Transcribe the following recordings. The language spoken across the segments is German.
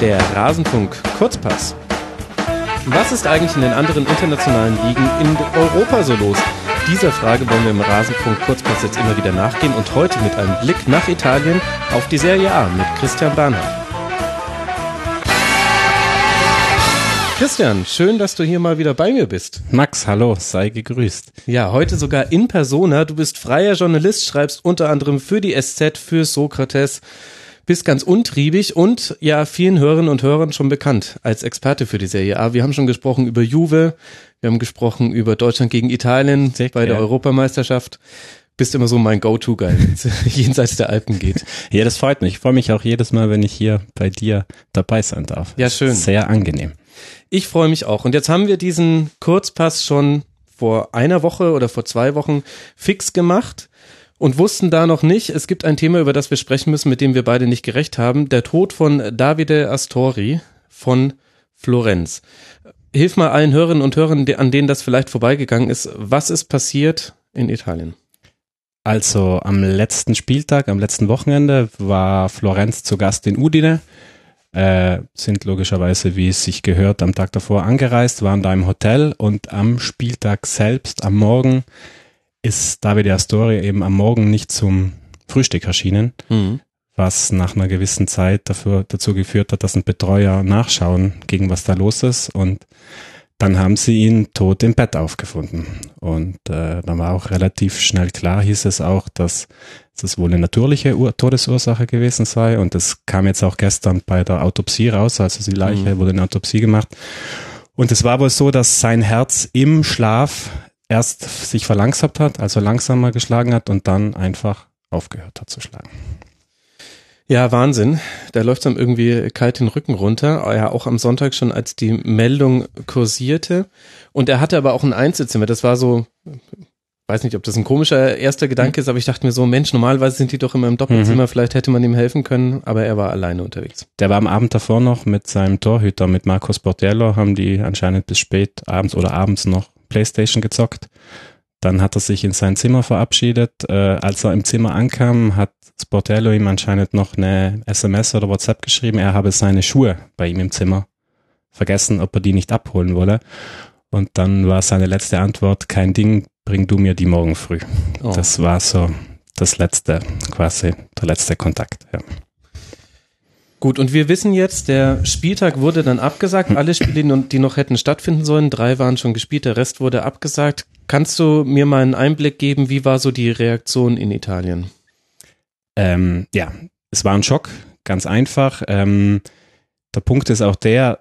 der Rasenfunk Kurzpass. Was ist eigentlich in den anderen internationalen Ligen in Europa so los? Dieser Frage wollen wir im Rasenfunk Kurzpass jetzt immer wieder nachgehen und heute mit einem Blick nach Italien auf die Serie A mit Christian Bernhard. Christian, schön, dass du hier mal wieder bei mir bist. Max, hallo, sei gegrüßt. Ja, heute sogar in Persona. Du bist freier Journalist, schreibst unter anderem für die SZ, für Sokrates, bist ganz untriebig und ja, vielen Hörerinnen und Hörern schon bekannt als Experte für die Serie A. Wir haben schon gesprochen über Juve, wir haben gesprochen über Deutschland gegen Italien Sehr bei der Europameisterschaft bist immer so mein Go-To-Guy, wenn es jenseits der Alpen geht. Ja, das freut mich. Ich freue mich auch jedes Mal, wenn ich hier bei dir dabei sein darf. Ja, schön. Sehr angenehm. Ich freue mich auch. Und jetzt haben wir diesen Kurzpass schon vor einer Woche oder vor zwei Wochen fix gemacht und wussten da noch nicht, es gibt ein Thema, über das wir sprechen müssen, mit dem wir beide nicht gerecht haben. Der Tod von Davide Astori von Florenz. Hilf mal allen Hörerinnen und Hörern, an denen das vielleicht vorbeigegangen ist. Was ist passiert in Italien? Also am letzten Spieltag, am letzten Wochenende war Florenz zu Gast in Udine äh, sind logischerweise, wie es sich gehört, am Tag davor angereist, waren da im Hotel und am Spieltag selbst, am Morgen, ist Davide Astori eben am Morgen nicht zum Frühstück erschienen, mhm. was nach einer gewissen Zeit dafür, dazu geführt hat, dass ein Betreuer nachschauen ging, was da los ist und dann haben sie ihn tot im Bett aufgefunden. Und äh, dann war auch relativ schnell klar, hieß es auch, dass das wohl eine natürliche Ur Todesursache gewesen sei. Und das kam jetzt auch gestern bei der Autopsie raus. Also die Leiche mhm. wurde eine Autopsie gemacht. Und es war wohl so, dass sein Herz im Schlaf erst sich verlangsamt hat, also langsamer geschlagen hat und dann einfach aufgehört hat zu schlagen. Ja, Wahnsinn. Da läuft dann irgendwie kalt den Rücken runter. Ja, auch am Sonntag schon, als die Meldung kursierte. Und er hatte aber auch ein Einzelzimmer. Das war so, weiß nicht, ob das ein komischer erster Gedanke mhm. ist, aber ich dachte mir so, Mensch, normalerweise sind die doch immer im Doppelzimmer. Mhm. Vielleicht hätte man ihm helfen können, aber er war alleine unterwegs. Der war am Abend davor noch mit seinem Torhüter, mit Marcos Bordello, haben die anscheinend bis spät abends oder abends noch Playstation gezockt. Dann hat er sich in sein Zimmer verabschiedet. Äh, als er im Zimmer ankam, hat Sportello ihm anscheinend noch eine SMS oder WhatsApp geschrieben, er habe seine Schuhe bei ihm im Zimmer vergessen, ob er die nicht abholen wolle. Und dann war seine letzte Antwort, kein Ding, bring du mir die morgen früh. Oh. Das war so das letzte, quasi der letzte Kontakt. Ja. Gut, und wir wissen jetzt, der Spieltag wurde dann abgesagt. Alle Spiele, die noch hätten stattfinden sollen, drei waren schon gespielt, der Rest wurde abgesagt. Kannst du mir mal einen Einblick geben, wie war so die Reaktion in Italien? Ähm, ja, es war ein Schock, ganz einfach. Ähm, der Punkt ist auch der,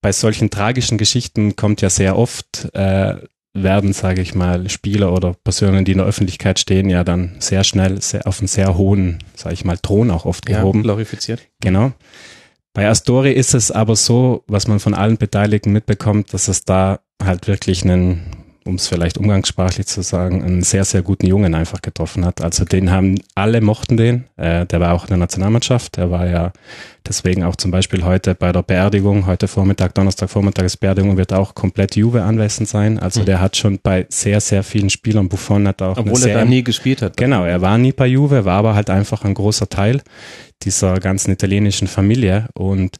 bei solchen tragischen Geschichten kommt ja sehr oft, äh, werden, sage ich mal, Spieler oder Personen, die in der Öffentlichkeit stehen, ja dann sehr schnell sehr, auf einen sehr hohen, sage ich mal, Thron auch oft gehoben. Ja, glorifiziert. Genau. Bei Astori ist es aber so, was man von allen Beteiligten mitbekommt, dass es da halt wirklich einen um es vielleicht umgangssprachlich zu sagen, einen sehr, sehr guten Jungen einfach getroffen hat. Also den haben alle mochten den. Äh, der war auch in der Nationalmannschaft. Der war ja deswegen auch zum Beispiel heute bei der Beerdigung, heute Vormittag, Donnerstag Vormittag ist Beerdigung, wird auch komplett Juve anwesend sein. Also mhm. der hat schon bei sehr, sehr vielen Spielern, Buffon hat auch Obwohl er da nie gespielt hat. Genau, er war nie bei Juve, war aber halt einfach ein großer Teil dieser ganzen italienischen Familie und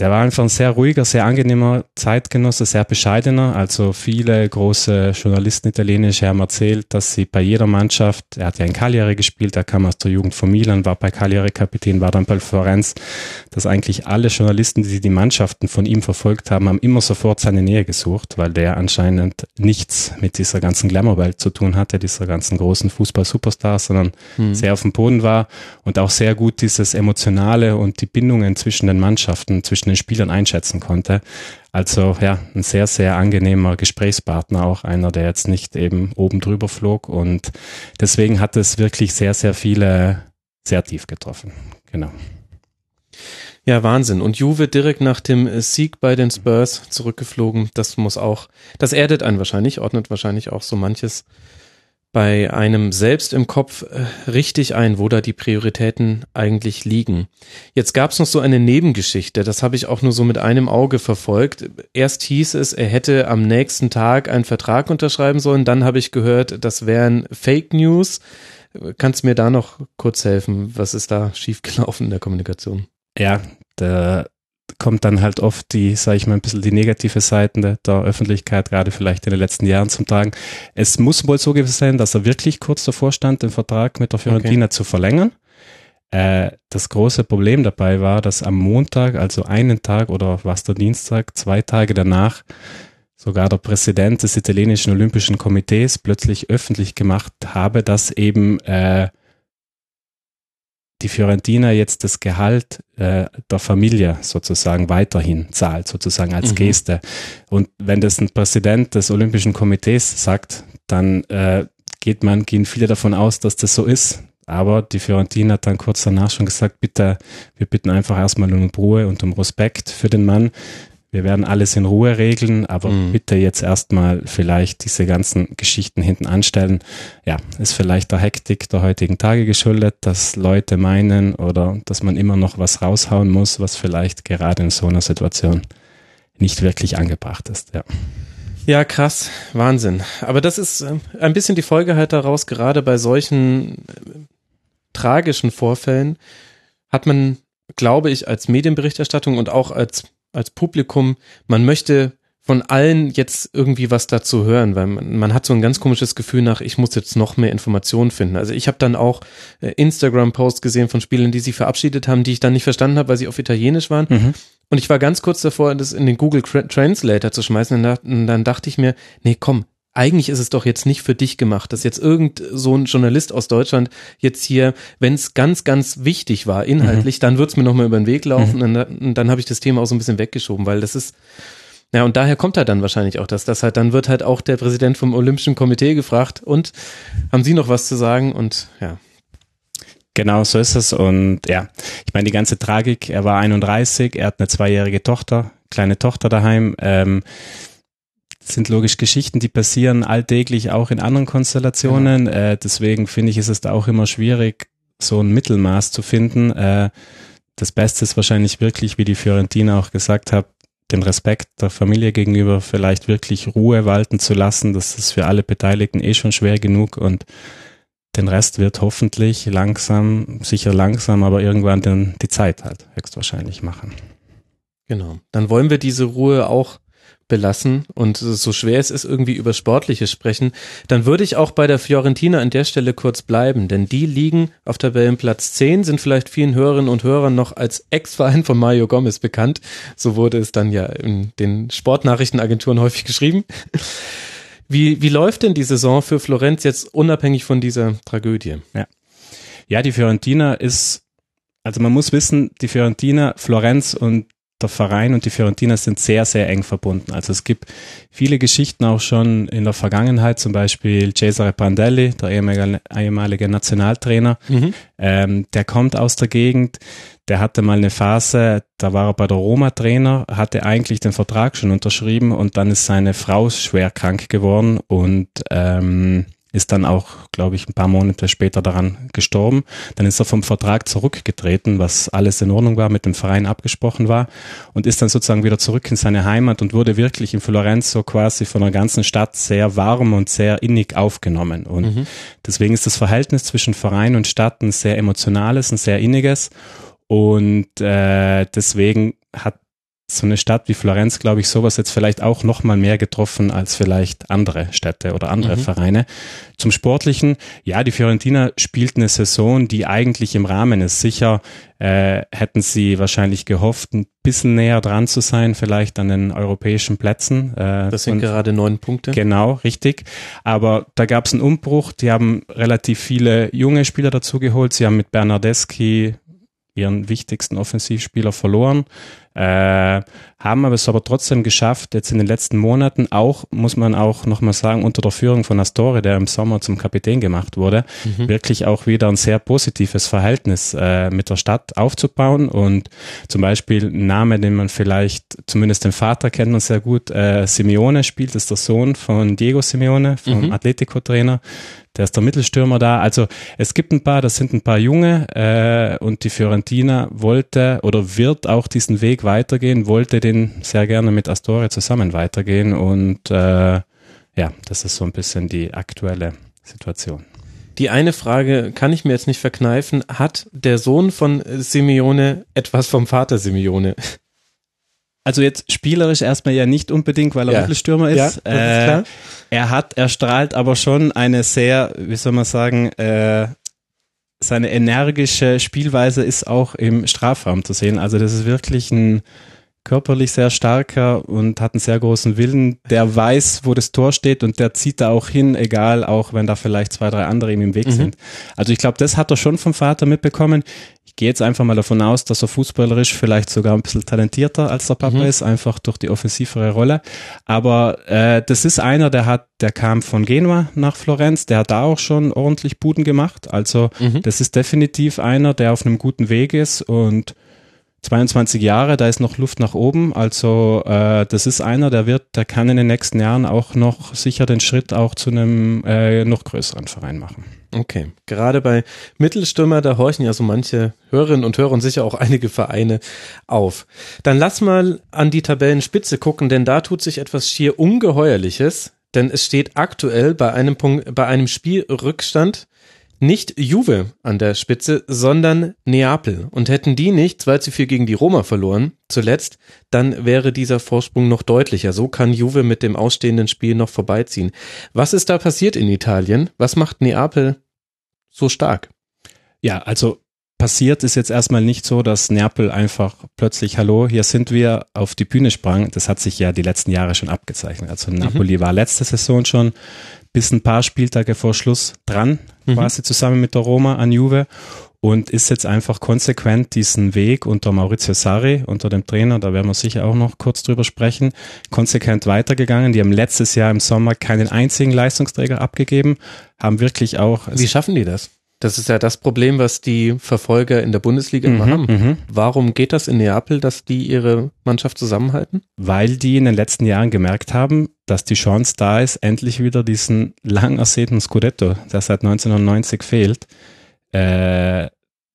der war einfach ein sehr ruhiger, sehr angenehmer Zeitgenosse, sehr bescheidener. Also viele große Journalisten italienische haben erzählt, dass sie bei jeder Mannschaft, er hat ja in Cagliari gespielt, er kam aus der Jugend von Milan, war bei Cagliari Kapitän, war dann bei Florenz, dass eigentlich alle Journalisten, die die Mannschaften von ihm verfolgt haben, haben immer sofort seine Nähe gesucht, weil der anscheinend nichts mit dieser ganzen Glamour-Welt zu tun hatte, dieser ganzen großen Fußball-Superstars, sondern hm. sehr auf dem Boden war und auch sehr gut dieses Emotionale und die Bindungen zwischen den Mannschaften, zwischen den Spielern einschätzen konnte. Also ja, ein sehr, sehr angenehmer Gesprächspartner, auch einer, der jetzt nicht eben oben drüber flog. Und deswegen hat es wirklich sehr, sehr viele sehr tief getroffen. Genau. Ja, Wahnsinn. Und Juve direkt nach dem Sieg bei den Spurs zurückgeflogen. Das muss auch, das erdet einen wahrscheinlich, ordnet wahrscheinlich auch so manches bei einem selbst im Kopf äh, richtig ein, wo da die Prioritäten eigentlich liegen. Jetzt gab es noch so eine Nebengeschichte, das habe ich auch nur so mit einem Auge verfolgt. Erst hieß es, er hätte am nächsten Tag einen Vertrag unterschreiben sollen, dann habe ich gehört, das wären Fake News. Kannst du mir da noch kurz helfen? Was ist da schiefgelaufen in der Kommunikation? Ja, Da kommt dann halt oft die, sage ich mal, ein bisschen die negative Seiten der, der, Öffentlichkeit, gerade vielleicht in den letzten Jahren zum Tragen. Es muss wohl so gewesen sein, dass er wirklich kurz davor stand, den Vertrag mit der Fiorentina okay. zu verlängern. Äh, das große Problem dabei war, dass am Montag, also einen Tag oder was der Dienstag, zwei Tage danach, sogar der Präsident des italienischen Olympischen Komitees plötzlich öffentlich gemacht habe, dass eben äh, die Fiorentina jetzt das Gehalt äh, der Familie sozusagen weiterhin zahlt, sozusagen als mhm. Geste. Und wenn das ein Präsident des Olympischen Komitees sagt, dann äh, geht man, gehen viele davon aus, dass das so ist. Aber die Fiorentina hat dann kurz danach schon gesagt, bitte, wir bitten einfach erstmal um Ruhe und um Respekt für den Mann wir werden alles in Ruhe regeln, aber mhm. bitte jetzt erstmal vielleicht diese ganzen Geschichten hinten anstellen. Ja, ist vielleicht der Hektik der heutigen Tage geschuldet, dass Leute meinen oder dass man immer noch was raushauen muss, was vielleicht gerade in so einer Situation nicht wirklich angebracht ist. Ja. Ja, krass, Wahnsinn. Aber das ist äh, ein bisschen die Folge halt daraus, gerade bei solchen äh, tragischen Vorfällen hat man, glaube ich, als Medienberichterstattung und auch als als Publikum, man möchte von allen jetzt irgendwie was dazu hören, weil man, man hat so ein ganz komisches Gefühl nach, ich muss jetzt noch mehr Informationen finden. Also ich habe dann auch äh, Instagram-Posts gesehen von Spielern, die sich verabschiedet haben, die ich dann nicht verstanden habe, weil sie auf Italienisch waren. Mhm. Und ich war ganz kurz davor, das in den Google Translator zu schmeißen. Und dann dachte ich mir, nee, komm, eigentlich ist es doch jetzt nicht für dich gemacht, dass jetzt irgend so ein Journalist aus Deutschland jetzt hier, wenn es ganz, ganz wichtig war, inhaltlich, mhm. dann wird's mir nochmal über den Weg laufen mhm. und dann, dann habe ich das Thema auch so ein bisschen weggeschoben, weil das ist, ja, und daher kommt halt dann wahrscheinlich auch das, dass halt dann wird halt auch der Präsident vom Olympischen Komitee gefragt und haben Sie noch was zu sagen und ja. Genau, so ist es. Und ja, ich meine, die ganze Tragik, er war 31, er hat eine zweijährige Tochter, kleine Tochter daheim. Ähm, sind logisch Geschichten, die passieren alltäglich auch in anderen Konstellationen. Ja. Äh, deswegen finde ich, ist es da auch immer schwierig, so ein Mittelmaß zu finden. Äh, das Beste ist wahrscheinlich wirklich, wie die Fiorentina auch gesagt hat, den Respekt der Familie gegenüber vielleicht wirklich Ruhe walten zu lassen. Das ist für alle Beteiligten eh schon schwer genug und den Rest wird hoffentlich langsam, sicher langsam, aber irgendwann den, die Zeit halt höchstwahrscheinlich machen. Genau. Dann wollen wir diese Ruhe auch belassen und so schwer es ist, irgendwie über Sportliches sprechen, dann würde ich auch bei der Fiorentina an der Stelle kurz bleiben, denn die liegen auf Tabellenplatz 10, sind vielleicht vielen Hörerinnen und Hörern noch als Ex-Verein von Mario Gomez bekannt. So wurde es dann ja in den Sportnachrichtenagenturen häufig geschrieben. Wie, wie läuft denn die Saison für Florenz jetzt unabhängig von dieser Tragödie? Ja, ja die Fiorentina ist, also man muss wissen, die Fiorentina, Florenz und der Verein und die Fiorentina sind sehr, sehr eng verbunden. Also es gibt viele Geschichten auch schon in der Vergangenheit, zum Beispiel Cesare Prandelli, der ehemalige, ehemalige Nationaltrainer, mhm. ähm, der kommt aus der Gegend, der hatte mal eine Phase, da war er bei der Roma-Trainer, hatte eigentlich den Vertrag schon unterschrieben und dann ist seine Frau schwer krank geworden und ähm, ist dann auch, glaube ich, ein paar Monate später daran gestorben. Dann ist er vom Vertrag zurückgetreten, was alles in Ordnung war, mit dem Verein abgesprochen war und ist dann sozusagen wieder zurück in seine Heimat und wurde wirklich in Florenz so quasi von der ganzen Stadt sehr warm und sehr innig aufgenommen. Und mhm. deswegen ist das Verhältnis zwischen Verein und Stadt ein sehr emotionales, ein sehr inniges. Und äh, deswegen hat so eine Stadt wie Florenz, glaube ich, sowas jetzt vielleicht auch noch mal mehr getroffen als vielleicht andere Städte oder andere mhm. Vereine. Zum Sportlichen, ja, die Fiorentina spielt eine Saison, die eigentlich im Rahmen ist. Sicher äh, hätten sie wahrscheinlich gehofft, ein bisschen näher dran zu sein, vielleicht an den europäischen Plätzen. Äh, das sind und, gerade neun Punkte. Genau, richtig. Aber da gab es einen Umbruch. Die haben relativ viele junge Spieler dazu geholt. Sie haben mit Bernardeschi ihren wichtigsten Offensivspieler verloren, äh, haben aber es aber trotzdem geschafft, jetzt in den letzten Monaten auch, muss man auch nochmal sagen, unter der Führung von Astore, der im Sommer zum Kapitän gemacht wurde, mhm. wirklich auch wieder ein sehr positives Verhältnis äh, mit der Stadt aufzubauen und zum Beispiel ein Name, den man vielleicht, zumindest den Vater kennt man sehr gut, äh, Simeone spielt, ist der Sohn von Diego Simeone, vom mhm. Atletico-Trainer, der ist der Mittelstürmer da. Also es gibt ein paar, das sind ein paar Junge äh, und die Fiorentina wollte oder wird auch diesen Weg weitergehen, wollte den sehr gerne mit Astore zusammen weitergehen und äh, ja, das ist so ein bisschen die aktuelle Situation. Die eine Frage kann ich mir jetzt nicht verkneifen. Hat der Sohn von Simeone etwas vom Vater Simeone? Also jetzt spielerisch erstmal ja nicht unbedingt, weil er Ja. Mittelstürmer ist. Ja, ist äh. Er hat, er strahlt aber schon eine sehr, wie soll man sagen, äh, seine energische Spielweise ist auch im Strafraum zu sehen. Also das ist wirklich ein körperlich sehr starker und hat einen sehr großen Willen. Der weiß, wo das Tor steht und der zieht da auch hin, egal, auch wenn da vielleicht zwei, drei andere ihm im Weg Mhm. sind. Also ich glaube, das hat er schon vom Vater mitbekommen. Gehe jetzt einfach mal davon aus, dass er fußballerisch vielleicht sogar ein bisschen talentierter als der Papa Mhm. ist, einfach durch die offensivere Rolle. Aber äh, das ist einer, der hat, der kam von Genua nach Florenz, der hat da auch schon ordentlich Buden gemacht. Also Mhm. das ist definitiv einer, der auf einem guten Weg ist und 22 Jahre, da ist noch Luft nach oben. Also äh, das ist einer, der wird, der kann in den nächsten Jahren auch noch sicher den Schritt auch zu einem äh, noch größeren Verein machen. Okay. Gerade bei Mittelstürmer, da horchen ja so manche Hörerinnen und Hörer und sicher auch einige Vereine auf. Dann lass mal an die Tabellenspitze gucken, denn da tut sich etwas schier Ungeheuerliches, denn es steht aktuell bei einem Punkt, bei einem Spielrückstand nicht Juve an der Spitze, sondern Neapel. Und hätten die nicht 2 zu 4 gegen die Roma verloren, zuletzt, dann wäre dieser Vorsprung noch deutlicher. So kann Juve mit dem ausstehenden Spiel noch vorbeiziehen. Was ist da passiert in Italien? Was macht Neapel so stark? Ja, also passiert ist jetzt erstmal nicht so, dass Neapel einfach plötzlich, hallo, hier sind wir, auf die Bühne sprang. Das hat sich ja die letzten Jahre schon abgezeichnet. Also Napoli war letzte Saison schon bis ein paar Spieltage vor Schluss dran, Mhm. quasi zusammen mit der Roma an Juve und ist jetzt einfach konsequent diesen Weg unter Maurizio Sarri, unter dem Trainer, da werden wir sicher auch noch kurz drüber sprechen, konsequent weitergegangen. Die haben letztes Jahr im Sommer keinen einzigen Leistungsträger abgegeben, haben wirklich auch Wie schaffen die das? Das ist ja das Problem, was die Verfolger in der Bundesliga immer Mhm, haben. mhm. Warum geht das in Neapel, dass die ihre Mannschaft zusammenhalten? weil die in den letzten Jahren gemerkt haben, dass die Chance da ist, endlich wieder diesen lang ersehnten Scudetto, der seit 1990 fehlt, äh,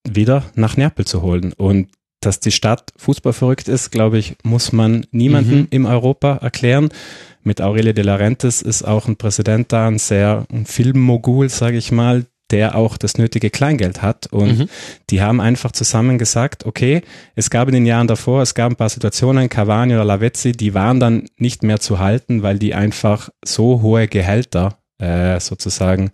wieder nach Neapel zu holen. Und dass die Stadt fußballverrückt ist, glaube ich, muss man niemandem Mhm. im Europa erklären. Mit Aurelio de Laurentiis ist auch ein Präsident da, ein sehr ein Filmmogul, sage ich mal, der auch das nötige Kleingeld hat. Und Mhm. die haben einfach zusammen gesagt, okay, es gab in den Jahren davor, es gab ein paar Situationen, Cavani oder Lavezzi, die waren dann nicht mehr zu halten, weil die einfach so hohe Gehälter äh, sozusagen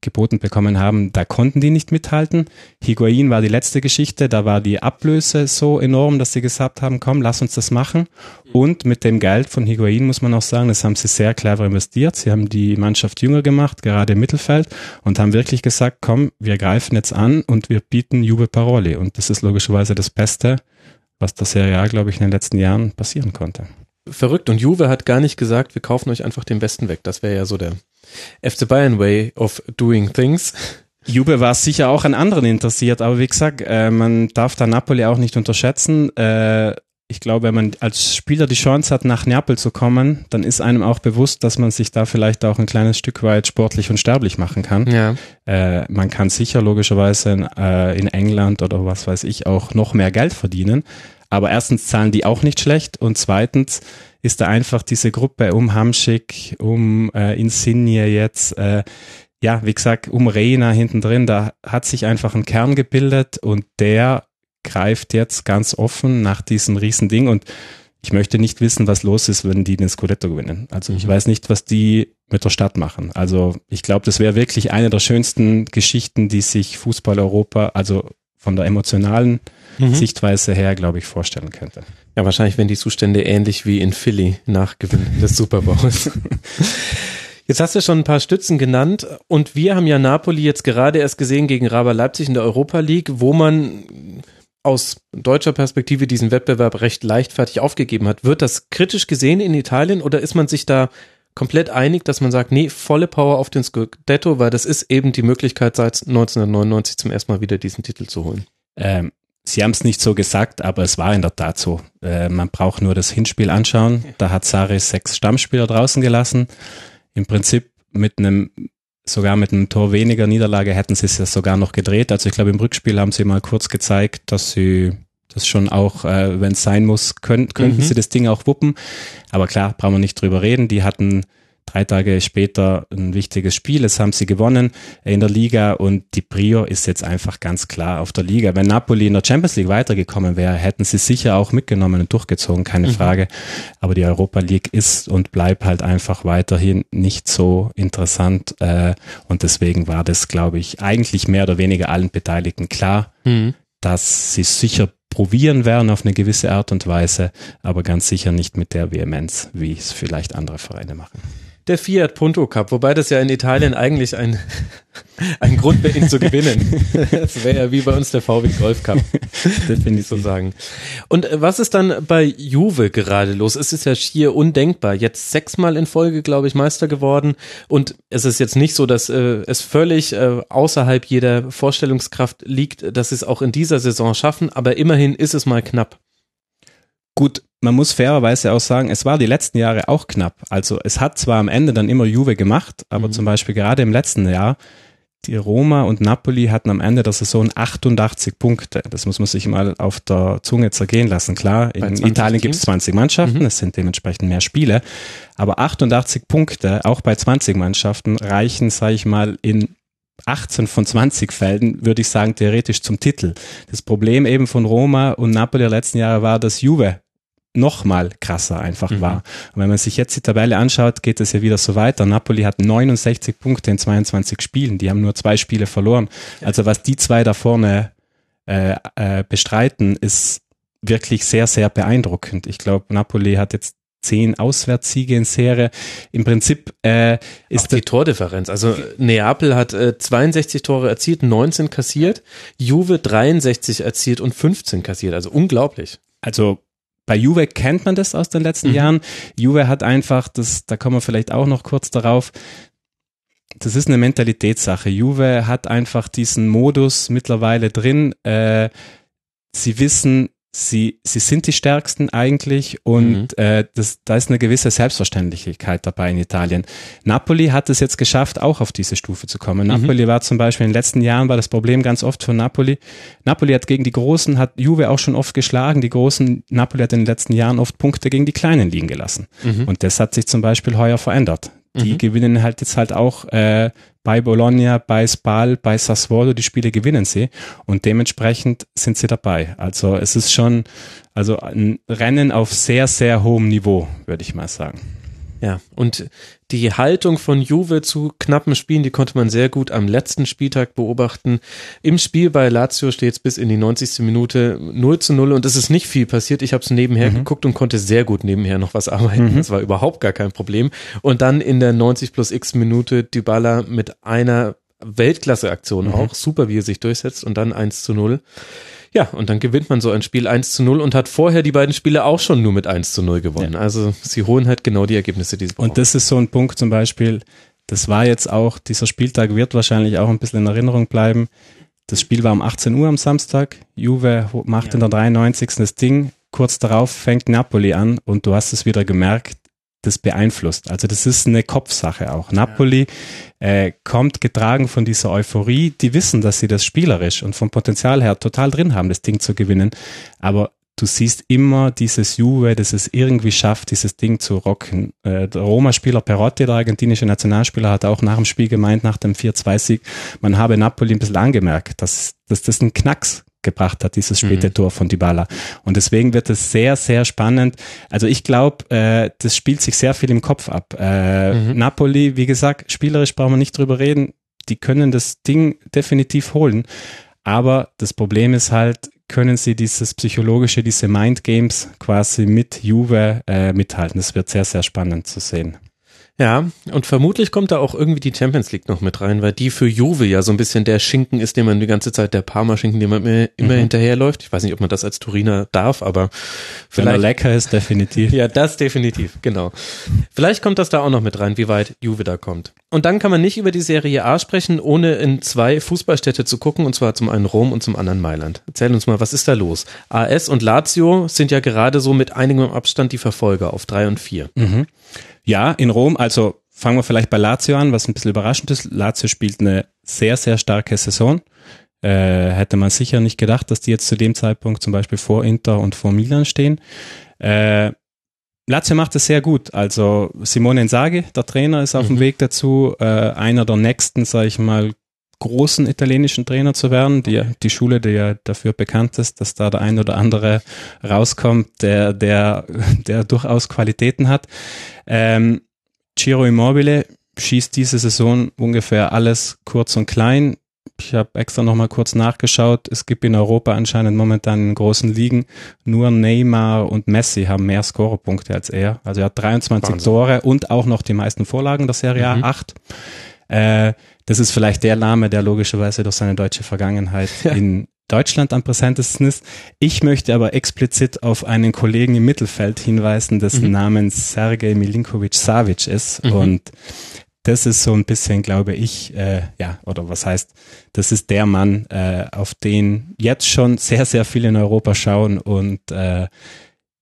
geboten bekommen haben, da konnten die nicht mithalten. Higuain war die letzte Geschichte, da war die Ablöse so enorm, dass sie gesagt haben, komm, lass uns das machen. Und mit dem Geld von Higuain muss man auch sagen, das haben sie sehr clever investiert. Sie haben die Mannschaft jünger gemacht, gerade im Mittelfeld, und haben wirklich gesagt, komm, wir greifen jetzt an und wir bieten Juve Paroli. Und das ist logischerweise das Beste, was der Serie A, glaube ich, in den letzten Jahren passieren konnte. Verrückt. Und Juve hat gar nicht gesagt, wir kaufen euch einfach den Besten weg. Das wäre ja so der FC Bayern Way of doing things. Juve war sicher auch an anderen interessiert, aber wie gesagt, äh, man darf da Napoli auch nicht unterschätzen. Äh, ich glaube, wenn man als Spieler die Chance hat, nach Neapel zu kommen, dann ist einem auch bewusst, dass man sich da vielleicht auch ein kleines Stück weit sportlich und sterblich machen kann. Ja. Äh, man kann sicher logischerweise in, äh, in England oder was weiß ich auch noch mehr Geld verdienen. Aber erstens zahlen die auch nicht schlecht und zweitens ist da einfach diese Gruppe um Hamschick, um äh, Insigne jetzt, äh, ja, wie gesagt, um Reina hinten drin, da hat sich einfach ein Kern gebildet und der greift jetzt ganz offen nach diesem Riesending und ich möchte nicht wissen, was los ist, wenn die den Scudetto gewinnen. Also ich Mhm. weiß nicht, was die mit der Stadt machen. Also ich glaube, das wäre wirklich eine der schönsten Geschichten, die sich Fußball Europa, also von der emotionalen Mhm. Sichtweise her, glaube ich, vorstellen könnte. Ja, wahrscheinlich wären die Zustände ähnlich wie in Philly nach Gewinn des Super Bowls. Jetzt hast du schon ein paar Stützen genannt und wir haben ja Napoli jetzt gerade erst gesehen gegen Raber Leipzig in der Europa League, wo man aus deutscher Perspektive diesen Wettbewerb recht leichtfertig aufgegeben hat. Wird das kritisch gesehen in Italien oder ist man sich da komplett einig, dass man sagt, nee, volle Power auf den Scudetto, weil das ist eben die Möglichkeit seit 1999 zum ersten Mal wieder diesen Titel zu holen. Ähm, Sie haben es nicht so gesagt, aber es war in der Tat so. Äh, man braucht nur das Hinspiel anschauen. Da hat Sari sechs Stammspieler draußen gelassen. Im Prinzip mit einem, sogar mit einem Tor weniger Niederlage hätten sie es ja sogar noch gedreht. Also ich glaube, im Rückspiel haben sie mal kurz gezeigt, dass sie das schon auch, äh, wenn es sein muss, können, könnten Mhm. sie das Ding auch wuppen. Aber klar, brauchen wir nicht drüber reden. Die hatten drei Tage später ein wichtiges Spiel. Es haben sie gewonnen in der Liga und die Prio ist jetzt einfach ganz klar auf der Liga. Wenn Napoli in der Champions League weitergekommen wäre, hätten sie sicher auch mitgenommen und durchgezogen, keine mhm. Frage. Aber die Europa League ist und bleibt halt einfach weiterhin nicht so interessant äh, und deswegen war das, glaube ich, eigentlich mehr oder weniger allen Beteiligten klar, mhm. dass sie sicher probieren werden auf eine gewisse Art und Weise, aber ganz sicher nicht mit der Vehemenz, wie es vielleicht andere Vereine machen der Fiat Punto Cup, wobei das ja in Italien eigentlich ein, ein Grund wäre, ihn zu gewinnen. Das wäre ja wie bei uns der VW Golf Cup, definitiv so sagen. Und äh, was ist dann bei Juve gerade los? Es ist ja schier undenkbar. Jetzt sechsmal in Folge, glaube ich, Meister geworden und es ist jetzt nicht so, dass äh, es völlig äh, außerhalb jeder Vorstellungskraft liegt, dass sie es auch in dieser Saison schaffen, aber immerhin ist es mal knapp. Gut, man muss fairerweise auch sagen, es war die letzten Jahre auch knapp. Also es hat zwar am Ende dann immer Juve gemacht, aber mhm. zum Beispiel gerade im letzten Jahr, die Roma und Napoli hatten am Ende der Saison 88 Punkte. Das muss man sich mal auf der Zunge zergehen lassen. Klar, in Italien gibt es 20 Mannschaften, mhm. es sind dementsprechend mehr Spiele, aber 88 Punkte, auch bei 20 Mannschaften, reichen, sage ich mal, in 18 von 20 Fällen, würde ich sagen, theoretisch zum Titel. Das Problem eben von Roma und Napoli der letzten Jahre war, dass Juve noch mal krasser einfach mhm. war. Und wenn man sich jetzt die Tabelle anschaut, geht es ja wieder so weiter. Napoli hat 69 Punkte in 22 Spielen. Die haben nur zwei Spiele verloren. Also was die zwei da vorne äh, äh, bestreiten, ist wirklich sehr, sehr beeindruckend. Ich glaube, Napoli hat jetzt zehn Auswärtssiege in Serie. Im Prinzip äh, ist Auch die Tordifferenz. Also Neapel hat äh, 62 Tore erzielt, 19 kassiert, Juve 63 erzielt und 15 kassiert. Also unglaublich. Also bei Juve kennt man das aus den letzten mhm. Jahren. Juve hat einfach, das, da kommen wir vielleicht auch noch kurz darauf, das ist eine Mentalitätssache. Juve hat einfach diesen Modus mittlerweile drin. Äh, sie wissen, sie, sie sind die Stärksten eigentlich und mhm. äh, das, da ist eine gewisse Selbstverständlichkeit dabei in Italien. Napoli hat es jetzt geschafft, auch auf diese Stufe zu kommen. Mhm. Napoli war zum Beispiel in den letzten Jahren war das Problem ganz oft von Napoli. Napoli hat gegen die Großen, hat Juve auch schon oft geschlagen. Die Großen, Napoli hat in den letzten Jahren oft Punkte gegen die Kleinen liegen gelassen. Mhm. Und das hat sich zum Beispiel heuer verändert. Die mhm. gewinnen halt jetzt halt auch äh, bei Bologna, bei Spal, bei Sassuolo, die Spiele gewinnen sie und dementsprechend sind sie dabei. Also es ist schon also ein Rennen auf sehr, sehr hohem Niveau, würde ich mal sagen. Ja, und die Haltung von Juve zu knappen Spielen, die konnte man sehr gut am letzten Spieltag beobachten. Im Spiel bei Lazio steht es bis in die 90. Minute 0 zu 0 und es ist nicht viel passiert. Ich habe es nebenher mhm. geguckt und konnte sehr gut nebenher noch was arbeiten. Mhm. Das war überhaupt gar kein Problem. Und dann in der 90 plus x Minute Dybala mit einer Weltklasse-Aktion mhm. auch. Super, wie er sich durchsetzt und dann 1 zu 0. Ja, und dann gewinnt man so ein Spiel 1 zu 0 und hat vorher die beiden Spiele auch schon nur mit 1 zu 0 gewonnen. Ja. Also sie holen halt genau die Ergebnisse, die sie brauchen. Und das ist so ein Punkt zum Beispiel, das war jetzt auch, dieser Spieltag wird wahrscheinlich auch ein bisschen in Erinnerung bleiben. Das Spiel war um 18 Uhr am Samstag. Juve macht ja. in der 93. das Ding. Kurz darauf fängt Napoli an und du hast es wieder gemerkt, das beeinflusst. Also das ist eine Kopfsache auch. Napoli äh, kommt getragen von dieser Euphorie. Die wissen, dass sie das spielerisch und vom Potenzial her total drin haben, das Ding zu gewinnen. Aber du siehst immer dieses Juve, das es irgendwie schafft, dieses Ding zu rocken. Äh, der Roma-Spieler Perotti, der argentinische Nationalspieler, hat auch nach dem Spiel gemeint, nach dem 4-2-Sieg, man habe Napoli ein bisschen angemerkt, dass, dass das ein Knacks gebracht hat, dieses späte mhm. Tor von Dybala. Und deswegen wird es sehr, sehr spannend. Also ich glaube, äh, das spielt sich sehr viel im Kopf ab. Äh, mhm. Napoli, wie gesagt, spielerisch brauchen wir nicht drüber reden. Die können das Ding definitiv holen. Aber das Problem ist halt, können sie dieses psychologische, diese Mind Games quasi mit Juve äh, mithalten. Das wird sehr, sehr spannend zu sehen. Ja, und vermutlich kommt da auch irgendwie die Champions League noch mit rein, weil die für Juve ja so ein bisschen der Schinken ist, den man die ganze Zeit, der Parma-Schinken, den man immer, immer mhm. hinterherläuft. Ich weiß nicht, ob man das als Turiner darf, aber vielleicht. Wenn er lecker ist, definitiv. ja, das definitiv, genau. Vielleicht kommt das da auch noch mit rein, wie weit Juve da kommt. Und dann kann man nicht über die Serie A sprechen, ohne in zwei Fußballstädte zu gucken, und zwar zum einen Rom und zum anderen Mailand. Erzähl uns mal, was ist da los? AS und Lazio sind ja gerade so mit einigem Abstand die Verfolger auf drei und vier. Mhm. Ja, in Rom, also fangen wir vielleicht bei Lazio an, was ein bisschen überraschend ist. Lazio spielt eine sehr, sehr starke Saison. Äh, hätte man sicher nicht gedacht, dass die jetzt zu dem Zeitpunkt zum Beispiel vor Inter und vor Milan stehen. Äh, Lazio macht es sehr gut. Also Simone Inzaghi, der Trainer, ist auf mhm. dem Weg dazu, äh, einer der nächsten, sage ich mal, großen italienischen Trainer zu werden. Die, die Schule, die ja dafür bekannt ist, dass da der ein oder andere rauskommt, der, der, der durchaus Qualitäten hat. Ähm, Ciro Immobile schießt diese Saison ungefähr alles kurz und klein. Ich habe extra nochmal kurz nachgeschaut. Es gibt in Europa anscheinend momentan in großen Ligen nur Neymar und Messi haben mehr Scorerpunkte als er. Also er hat 23 Wahnsinn. Tore und auch noch die meisten Vorlagen der Serie A, mhm. 8. Äh, das ist vielleicht der Name, der logischerweise durch seine deutsche Vergangenheit ja. in Deutschland am präsentesten ist. Ich möchte aber explizit auf einen Kollegen im Mittelfeld hinweisen, dessen mhm. Namen Sergej Milinkovic-Savic ist. Mhm. Und das ist so ein bisschen, glaube ich, äh, ja, oder was heißt, das ist der Mann, äh, auf den jetzt schon sehr, sehr viele in Europa schauen und äh,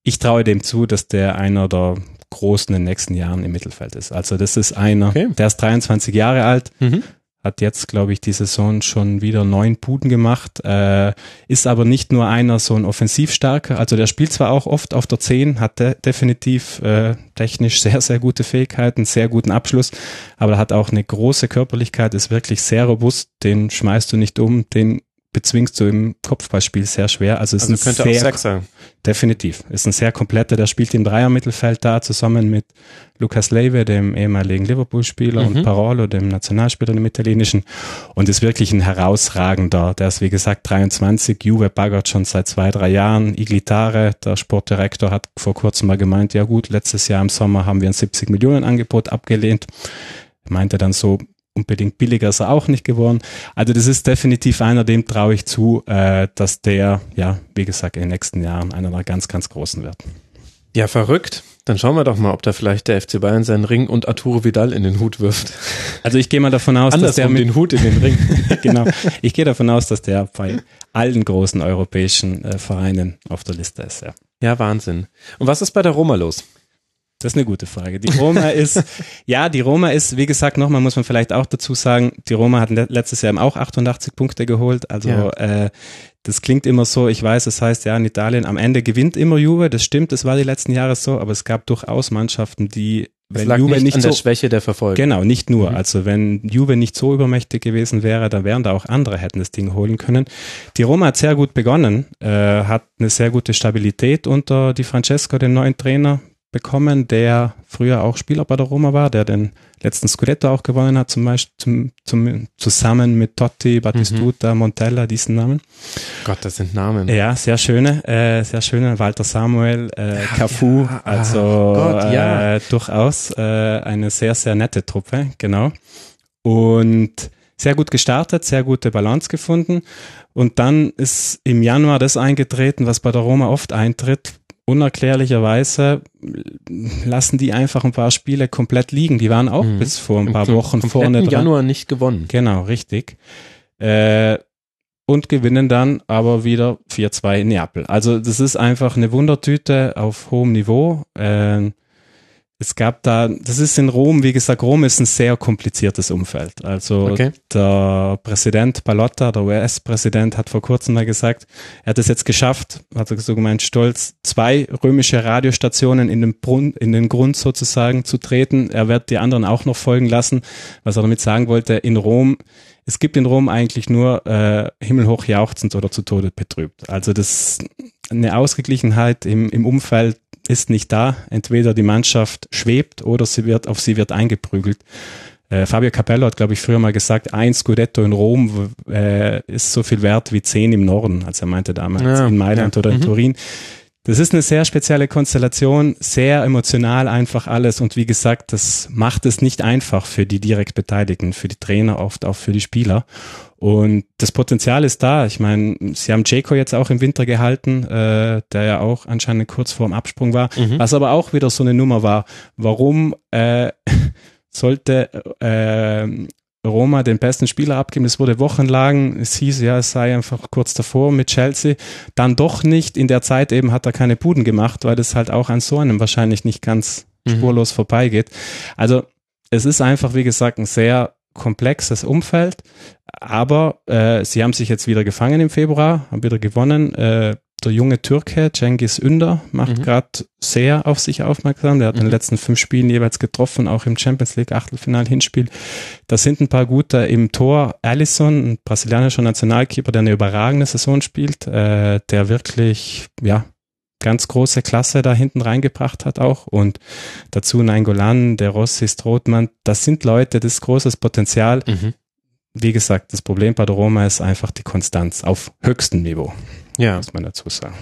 ich traue dem zu, dass der einer der Großen in den nächsten Jahren im Mittelfeld ist. Also das ist einer, okay. der ist 23 Jahre alt, mhm hat jetzt, glaube ich, die Saison schon wieder neun Buden gemacht, äh, ist aber nicht nur einer so ein Offensivstarker, also der spielt zwar auch oft auf der 10, hat de definitiv äh, technisch sehr, sehr gute Fähigkeiten, sehr guten Abschluss, aber er hat auch eine große Körperlichkeit, ist wirklich sehr robust, den schmeißt du nicht um, den bezwingst du im Kopfballspiel sehr schwer. Also, es also ist ein sehr, sein. Definitiv. Ist ein sehr kompletter, der spielt im Dreier-Mittelfeld da zusammen mit Lukas Leive, dem ehemaligen Liverpool-Spieler mhm. und Parolo, dem Nationalspieler, dem italienischen und ist wirklich ein herausragender. Der ist wie gesagt 23, Juve baggert schon seit zwei, drei Jahren. Iglitare, der Sportdirektor, hat vor kurzem mal gemeint, ja gut, letztes Jahr im Sommer haben wir ein 70 Millionen Angebot abgelehnt. Meinte dann so, unbedingt billiger ist er auch nicht geworden. Also das ist definitiv einer, dem traue ich zu, äh, dass der, ja, wie gesagt, in den nächsten Jahren einer der ganz, ganz großen wird. Ja, verrückt. Dann schauen wir doch mal, ob da vielleicht der FC Bayern seinen Ring und Arturo Vidal in den Hut wirft. Also ich gehe mal davon aus, dass der mit den Hut in den Ring. genau. Ich gehe davon aus, dass der bei allen großen europäischen äh, Vereinen auf der Liste ist. Ja. ja, Wahnsinn. Und was ist bei der Roma los? Das ist eine gute Frage. Die Roma ist, ja, die Roma ist, wie gesagt, nochmal muss man vielleicht auch dazu sagen, die Roma hat letztes Jahr auch 88 Punkte geholt. Also ja. äh, das klingt immer so, ich weiß, es das heißt ja in Italien, am Ende gewinnt immer Juve, das stimmt, das war die letzten Jahre so, aber es gab durchaus Mannschaften, die wenn Juve nicht, nicht an so, der Schwäche der Verfolger. Genau, nicht nur. Mhm. Also wenn Juve nicht so übermächtig gewesen wäre, dann wären da auch andere hätten das Ding holen können. Die Roma hat sehr gut begonnen, äh, hat eine sehr gute Stabilität unter die Francesco, den neuen Trainer, bekommen, der früher auch Spieler bei der Roma war, der den letzten Scudetto auch gewonnen hat, zum Beispiel zum, zum, zusammen mit Totti, Battistuta, mhm. Montella, diesen Namen. Gott, das sind Namen. Ja, sehr schöne, äh, sehr schöne. Walter Samuel, äh, Cafu, ja, also Gott, ja. äh, durchaus äh, eine sehr, sehr nette Truppe, genau. Und sehr gut gestartet, sehr gute Balance gefunden. Und dann ist im Januar das eingetreten, was bei der Roma oft eintritt, unerklärlicherweise lassen die einfach ein paar Spiele komplett liegen. Die waren auch mhm. bis vor ein paar Im Wochen vorne dran. Januar nicht gewonnen. Genau, richtig. Äh, und gewinnen dann aber wieder 4-2 in Neapel. Also das ist einfach eine Wundertüte auf hohem Niveau. Äh, es gab da, das ist in Rom, wie gesagt, Rom ist ein sehr kompliziertes Umfeld. Also okay. der Präsident Palotta, der US-Präsident, hat vor kurzem mal gesagt, er hat es jetzt geschafft, hat er so gemeint, stolz, zwei römische Radiostationen in den, Brun in den Grund sozusagen zu treten. Er wird die anderen auch noch folgen lassen. Was er damit sagen wollte, in Rom, es gibt in Rom eigentlich nur äh, himmelhoch jauchzend oder zu Tode betrübt. Also das eine Ausgeglichenheit im, im Umfeld ist nicht da. Entweder die Mannschaft schwebt oder sie wird, auf sie wird eingeprügelt. Äh, Fabio Capello hat, glaube ich, früher mal gesagt, ein Scudetto in Rom äh, ist so viel wert wie zehn im Norden, als er meinte damals ja, in Mailand ja. oder in mhm. Turin. Das ist eine sehr spezielle Konstellation, sehr emotional einfach alles und wie gesagt, das macht es nicht einfach für die direkt Beteiligten, für die Trainer, oft auch für die Spieler. Und das Potenzial ist da. Ich meine, sie haben Jaco jetzt auch im Winter gehalten, äh, der ja auch anscheinend kurz vorm Absprung war, mhm. was aber auch wieder so eine Nummer war. Warum äh, sollte äh, Roma den besten Spieler abgeben. Es wurde wochenlang, es hieß ja, es sei einfach kurz davor mit Chelsea. Dann doch nicht. In der Zeit eben hat er keine Buden gemacht, weil das halt auch an so einem wahrscheinlich nicht ganz mhm. spurlos vorbeigeht. Also es ist einfach, wie gesagt, ein sehr komplexes Umfeld. Aber äh, sie haben sich jetzt wieder gefangen im Februar, haben wieder gewonnen. Äh, der junge Türke, Cengiz Ünder, macht mhm. gerade sehr auf sich aufmerksam. Der hat mhm. in den mhm. letzten fünf Spielen jeweils getroffen, auch im Champions League Achtelfinal Hinspiel. Da sind ein paar gute im Tor. Allison, ein brasilianischer Nationalkeeper, der eine überragende Saison spielt, äh, der wirklich, ja, ganz große Klasse da hinten reingebracht hat auch. Und dazu Nainggolan, der Rossi, Strothmann, das sind Leute, das ist großes Potenzial. Mhm. Wie gesagt, das Problem bei der Roma ist einfach die Konstanz auf höchstem Niveau. Ja. Muss man dazu sagen.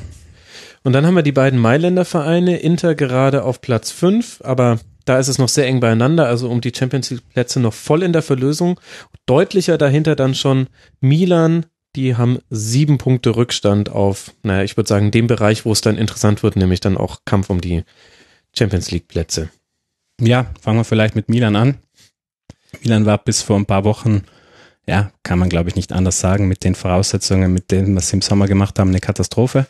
Und dann haben wir die beiden Mailänder Vereine, Inter gerade auf Platz 5, aber da ist es noch sehr eng beieinander, also um die Champions League Plätze noch voll in der Verlösung. Deutlicher dahinter dann schon Milan, die haben sieben Punkte Rückstand auf, naja, ich würde sagen, dem Bereich, wo es dann interessant wird, nämlich dann auch Kampf um die Champions League Plätze. Ja, fangen wir vielleicht mit Milan an. Milan war bis vor ein paar Wochen, ja, kann man glaube ich nicht anders sagen, mit den Voraussetzungen, mit denen, was sie im Sommer gemacht haben, eine Katastrophe.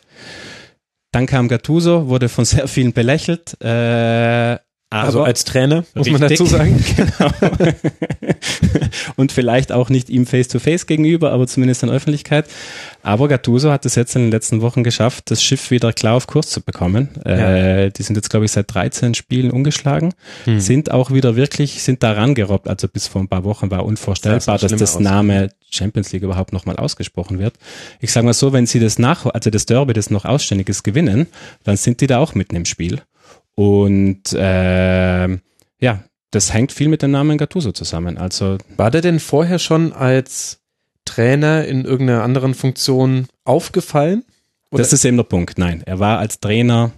Dann kam Gattuso, wurde von sehr vielen belächelt, äh, also als Trainer, muss richtig, man dazu sagen. Genau. und vielleicht auch nicht ihm face-to-face -face gegenüber, aber zumindest in Öffentlichkeit. Aber Gattuso hat es jetzt in den letzten Wochen geschafft, das Schiff wieder klar auf Kurs zu bekommen. Ja. Äh, die sind jetzt, glaube ich, seit 13 Spielen ungeschlagen, hm. sind auch wieder wirklich, sind daran gerobbt. Also bis vor ein paar Wochen war unvorstellbar, das dass das Name Champions League überhaupt nochmal ausgesprochen wird. Ich sage mal so, wenn sie das nach, also das Derby, das noch ausständig ist, gewinnen, dann sind die da auch mitten im Spiel. Und äh, ja, das hängt viel mit dem Namen Gattuso zusammen. Also war der denn vorher schon als Trainer in irgendeiner anderen Funktion aufgefallen? Oder? Das ist eben der Punkt. Nein, er war als Trainer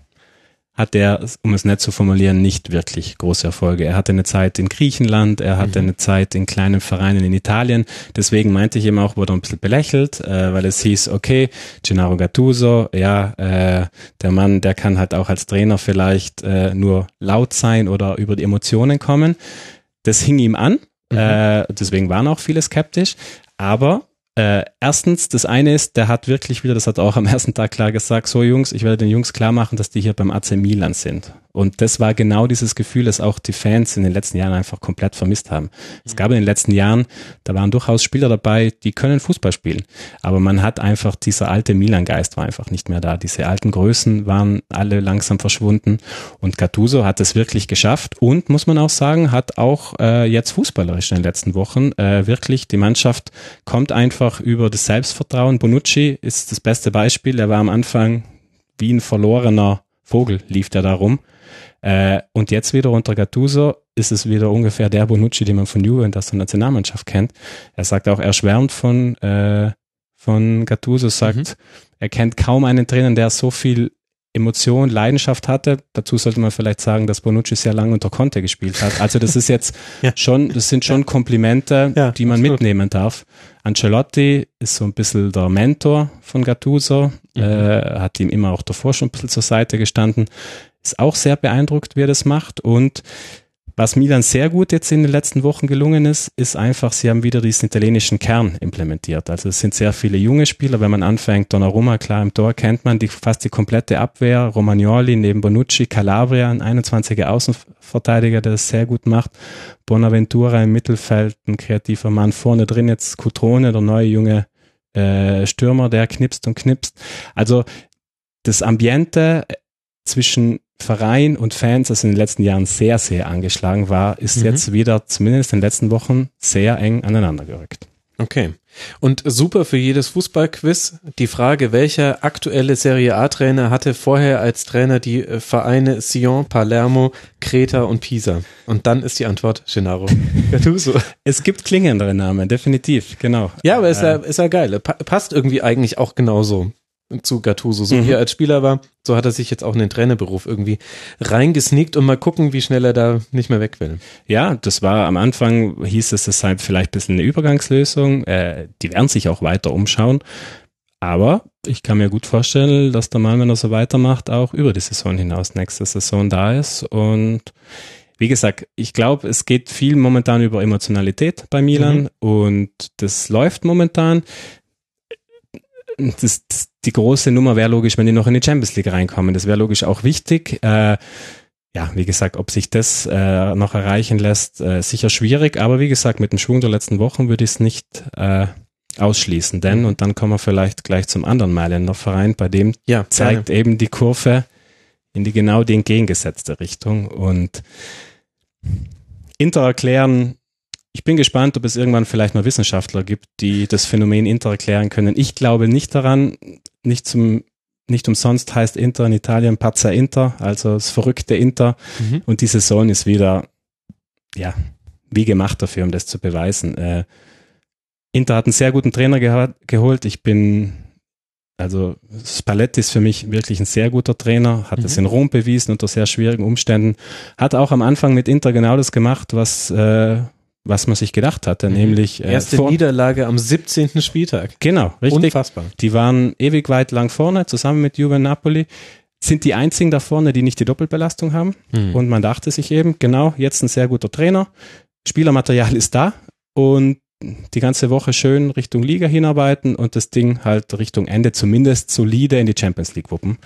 hat er, um es nett zu formulieren, nicht wirklich große Erfolge. Er hatte eine Zeit in Griechenland, er hatte mhm. eine Zeit in kleinen Vereinen in Italien. Deswegen meinte ich eben auch, wurde ein bisschen belächelt, äh, weil es hieß, okay, Gennaro Gattuso, ja, äh, der Mann, der kann halt auch als Trainer vielleicht äh, nur laut sein oder über die Emotionen kommen. Das hing ihm an, mhm. äh, deswegen waren auch viele skeptisch. Aber äh, erstens, das eine ist, der hat wirklich wieder, das hat er auch am ersten Tag klar gesagt, so Jungs, ich werde den Jungs klar machen, dass die hier beim AC Milan sind. Und das war genau dieses Gefühl, das auch die Fans in den letzten Jahren einfach komplett vermisst haben. Es gab in den letzten Jahren, da waren durchaus Spieler dabei, die können Fußball spielen. Aber man hat einfach, dieser alte Milan-Geist war einfach nicht mehr da. Diese alten Größen waren alle langsam verschwunden. Und Gattuso hat es wirklich geschafft und, muss man auch sagen, hat auch äh, jetzt fußballerisch in den letzten Wochen äh, wirklich, die Mannschaft kommt einfach über das Selbstvertrauen. Bonucci ist das beste Beispiel. Er war am Anfang wie ein verlorener Vogel, lief er da rum äh, und jetzt wieder unter Gattuso ist es wieder ungefähr der Bonucci, den man von Juve und aus der Nationalmannschaft kennt. Er sagt auch, er schwärmt von, äh, von Gattuso, sagt, mhm. er kennt kaum einen Trainer, der so viel Emotion, Leidenschaft hatte. Dazu sollte man vielleicht sagen, dass Bonucci sehr lange unter Conte gespielt hat. Also das ist jetzt ja. schon, das sind schon Komplimente, ja, die man absolut. mitnehmen darf. Ancelotti ist so ein bisschen der Mentor von Gattuso, mhm. äh, hat ihm immer auch davor schon ein bisschen zur Seite gestanden. Ist auch sehr beeindruckt, wie er das macht. Und was Milan sehr gut jetzt in den letzten Wochen gelungen ist, ist einfach, sie haben wieder diesen italienischen Kern implementiert. Also es sind sehr viele junge Spieler. Wenn man anfängt, Donnarumma, klar im Tor kennt man die, fast die komplette Abwehr. Romagnoli neben Bonucci, Calabria, ein 21er Außenverteidiger, der das sehr gut macht. Bonaventura im Mittelfeld, ein kreativer Mann. Vorne drin jetzt Cutrone, der neue junge äh, Stürmer, der knipst und knipst. Also das Ambiente zwischen Verein und Fans, das in den letzten Jahren sehr, sehr angeschlagen war, ist mhm. jetzt wieder zumindest in den letzten Wochen sehr eng aneinander gerückt. Okay. Und super für jedes Fußballquiz. Die Frage, welcher aktuelle Serie A-Trainer hatte vorher als Trainer die äh, Vereine Sion, Palermo, Kreta und Pisa? Und dann ist die Antwort Gennaro Gattuso. es gibt klingendere Namen, definitiv, genau. Ja, aber ist ja, ist ja geil. passt irgendwie eigentlich auch genauso zu Gattuso. So mhm. wie er als Spieler war, so hat er sich jetzt auch in den Trainerberuf irgendwie reingesneakt und mal gucken, wie schnell er da nicht mehr weg will. Ja, das war am Anfang, hieß es deshalb vielleicht ein bisschen eine Übergangslösung. Äh, die werden sich auch weiter umschauen. Aber ich kann mir gut vorstellen, dass der Mann, wenn er so weitermacht, auch über die Saison hinaus nächste Saison da ist. Und wie gesagt, ich glaube, es geht viel momentan über Emotionalität bei Milan mhm. und das läuft momentan das, das, die große Nummer wäre logisch, wenn die noch in die Champions League reinkommen. Das wäre logisch auch wichtig. Äh, ja, wie gesagt, ob sich das äh, noch erreichen lässt, äh, sicher schwierig. Aber wie gesagt, mit dem Schwung der letzten Wochen würde ich es nicht äh, ausschließen. Denn, und dann kommen wir vielleicht gleich zum anderen Mailänder Verein, bei dem Ja, zeigt eben die Kurve in die genau die entgegengesetzte Richtung. Und Inter erklären, ich bin gespannt, ob es irgendwann vielleicht mal Wissenschaftler gibt, die das Phänomen Inter erklären können. Ich glaube nicht daran, nicht zum nicht umsonst heißt Inter in Italien Pazza Inter, also das verrückte Inter. Mhm. Und die Saison ist wieder, ja, wie gemacht dafür, um das zu beweisen. Äh, Inter hat einen sehr guten Trainer geha- geholt. Ich bin, also Spalletti ist für mich wirklich ein sehr guter Trainer, hat Mhm. es in Rom bewiesen unter sehr schwierigen Umständen. Hat auch am Anfang mit Inter genau das gemacht, was, äh, was man sich gedacht hatte, nämlich äh, Erste vor- Niederlage am 17. Spieltag. Genau, richtig. Unfassbar. Die waren ewig weit lang vorne, zusammen mit Juve Napoli. Sind die einzigen da vorne, die nicht die Doppelbelastung haben. Mhm. Und man dachte sich eben, genau, jetzt ein sehr guter Trainer. Spielermaterial ist da und die ganze Woche schön Richtung Liga hinarbeiten und das Ding halt Richtung Ende zumindest solide in die Champions League wuppen.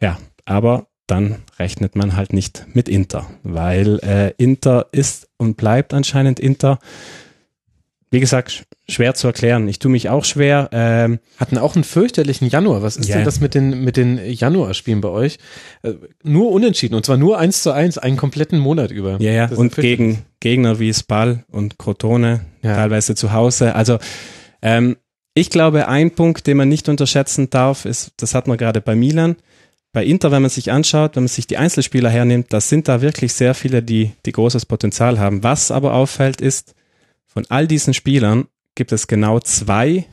Ja, aber dann rechnet man halt nicht mit Inter, weil äh, Inter ist und bleibt anscheinend Inter. Wie gesagt, sch- schwer zu erklären. Ich tue mich auch schwer. Ähm, Hatten auch einen fürchterlichen Januar. Was ist Ja. denn das mit den, mit den Januarspielen bei euch? Äh, Nur unentschieden und zwar nur eins zu eins, einen kompletten Monat über. Ja, ja, und gegen Gegner wie Spal und Crotone, Ja. teilweise zu Hause. Also ähm, ich glaube, ein Punkt, den man nicht unterschätzen darf, ist, das hat man gerade bei Milan, bei Inter, wenn man sich anschaut, wenn man sich die Einzelspieler hernimmt, das sind da wirklich sehr viele, die, die großes Potenzial haben. Was aber auffällt, ist, von all diesen Spielern gibt es genau zwei,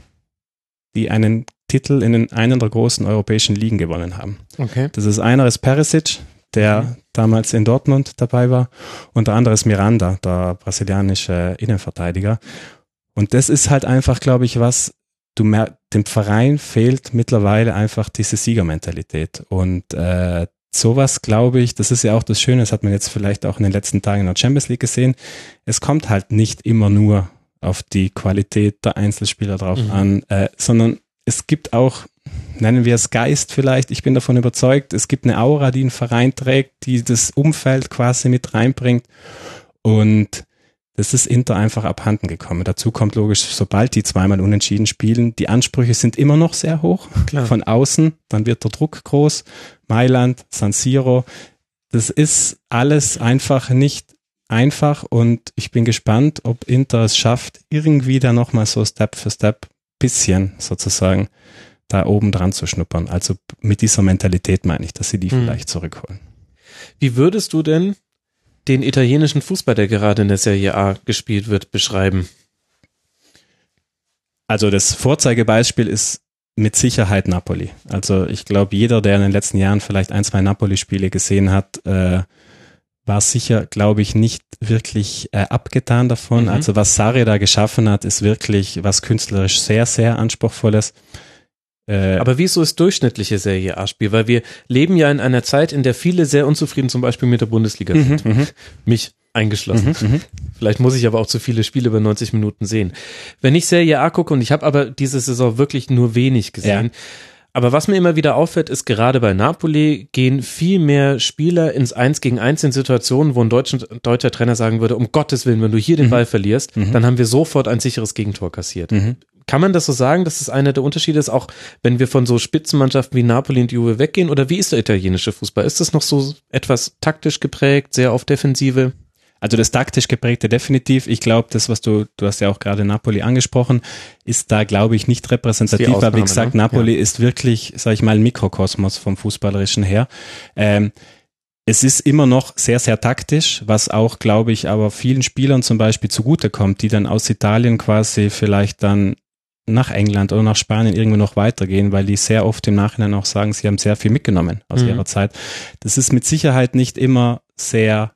die einen Titel in den einen der großen europäischen Ligen gewonnen haben. Okay. Das ist einer ist Perisic, der Mhm. damals in Dortmund dabei war, und der andere ist Miranda, der brasilianische Innenverteidiger. Und das ist halt einfach, glaube ich, was du mer dem Verein fehlt mittlerweile einfach diese Siegermentalität. Und äh, sowas, glaube ich, das ist ja auch das Schöne, das hat man jetzt vielleicht auch in den letzten Tagen in der Champions League gesehen. Es kommt halt nicht immer nur auf die Qualität der Einzelspieler drauf Mhm. an, äh, sondern es gibt auch, nennen wir es Geist vielleicht, ich bin davon überzeugt, es gibt eine Aura, die ein Verein trägt, die das Umfeld quasi mit reinbringt und das ist Inter einfach abhanden gekommen. Dazu kommt logisch, sobald die zweimal unentschieden spielen, die Ansprüche sind immer noch sehr hoch Klar. von außen, dann wird der Druck groß. Mailand, San Siro, das ist alles einfach nicht einfach und ich bin gespannt, ob Inter es schafft, irgendwie da nochmal so Step für Step bisschen sozusagen da oben dran zu schnuppern. Also mit dieser Mentalität meine ich, dass sie die Hm. vielleicht zurückholen. Wie würdest du denn den italienischen Fußball, der gerade in der Serie A gespielt wird, beschreiben? Also das Vorzeigebeispiel ist mit Sicherheit Napoli. Also ich glaube, jeder, der in den letzten Jahren vielleicht ein, zwei Napoli-Spiele gesehen hat, äh, war sicher, glaube ich, nicht wirklich äh, abgetan davon. Mhm. Also was Sarri da geschaffen hat, ist wirklich was künstlerisch sehr, sehr anspruchsvolles. Äh, Aber wie ist so das durchschnittliche Serie A-Spiel? Weil wir leben ja in einer Zeit, in der viele sehr unzufrieden zum Beispiel mit der Bundesliga mhm, sind. mhm, Mich eingeschlossen. mhm, mhm. Vielleicht muss ich aber auch zu viele Spiele über 90 Minuten sehen. Wenn ich Serie A gucke, und ich habe aber diese Saison wirklich nur wenig gesehen, aber was mir immer wieder auffällt, ist gerade bei Napoli gehen viel mehr Spieler ins Eins gegen Eins in Situationen, wo ein deutscher, deutscher Trainer sagen würde, um Gottes Willen, wenn du hier den Mhm. Ball verlierst, Mhm. dann haben wir sofort ein sicheres Gegentor kassiert. Mhm. Kann man das so sagen, dass es einer der Unterschiede ist, auch wenn wir von so Spitzenmannschaften wie Napoli und Juve weggehen? Oder wie ist der italienische Fußball? Ist das noch so etwas taktisch geprägt, sehr auf Defensive? Also das taktisch geprägte definitiv. Ich glaube, das, was du, du hast ja auch gerade Napoli angesprochen, ist da, glaube ich, nicht repräsentativ. Die Aber Ausnahme, wie gesagt, ne? Napoli ist wirklich, sage ich mal, ein Mikrokosmos vom Fußballerischen her. Ähm, es ist immer noch sehr, sehr taktisch, was auch, glaube ich, aber vielen Spielern zum Beispiel zugutekommt, die dann aus Italien quasi vielleicht dann nach England oder nach Spanien irgendwo noch weitergehen, weil die sehr oft im Nachhinein auch sagen, sie haben sehr viel mitgenommen aus Mhm. ihrer Zeit. Das ist mit Sicherheit nicht immer sehr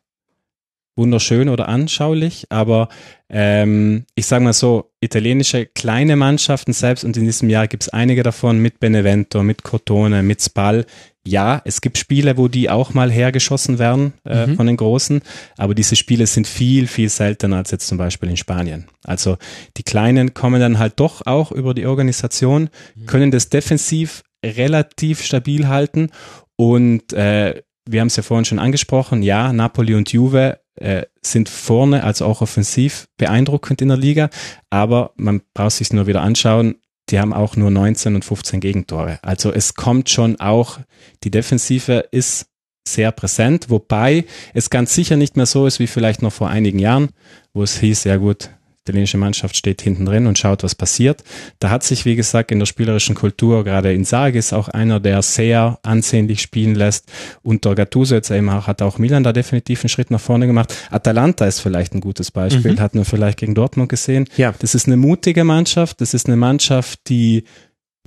wunderschön oder anschaulich, aber ähm, ich sage mal so, italienische kleine Mannschaften selbst und in diesem Jahr gibt es einige davon mit Benevento, mit Crotone, mit Spal. Ja, es gibt Spiele, wo die auch mal hergeschossen werden äh, Mhm. von den Großen, aber diese Spiele sind viel, viel seltener als jetzt zum Beispiel in Spanien. Also die Kleinen kommen dann halt doch auch über die Organisation, können das defensiv relativ stabil halten und äh, wir haben es ja vorhin schon angesprochen, ja, Napoli und Juve äh, sind vorne, also auch offensiv beeindruckend in der Liga, aber man braucht sich nur wieder anschauen, die haben auch nur 19 und 15 Gegentore. Also es kommt schon auch, die Defensive ist sehr präsent, wobei es ganz sicher nicht mehr so ist wie vielleicht noch vor einigen Jahren, wo es hieß, ja gut, italienische Mannschaft steht hinten drin und schaut, was passiert. Da hat sich, wie gesagt, in der spielerischen Kultur, gerade in Sarg ist auch einer, der sehr ansehnlich spielen lässt. Unter Gattuso jetzt eben auch, hat auch Milan da definitiv einen Schritt nach vorne gemacht. Atalanta ist vielleicht ein gutes Beispiel, mhm. hat man vielleicht gegen Dortmund gesehen. Ja. Das ist eine mutige Mannschaft, das ist eine Mannschaft, die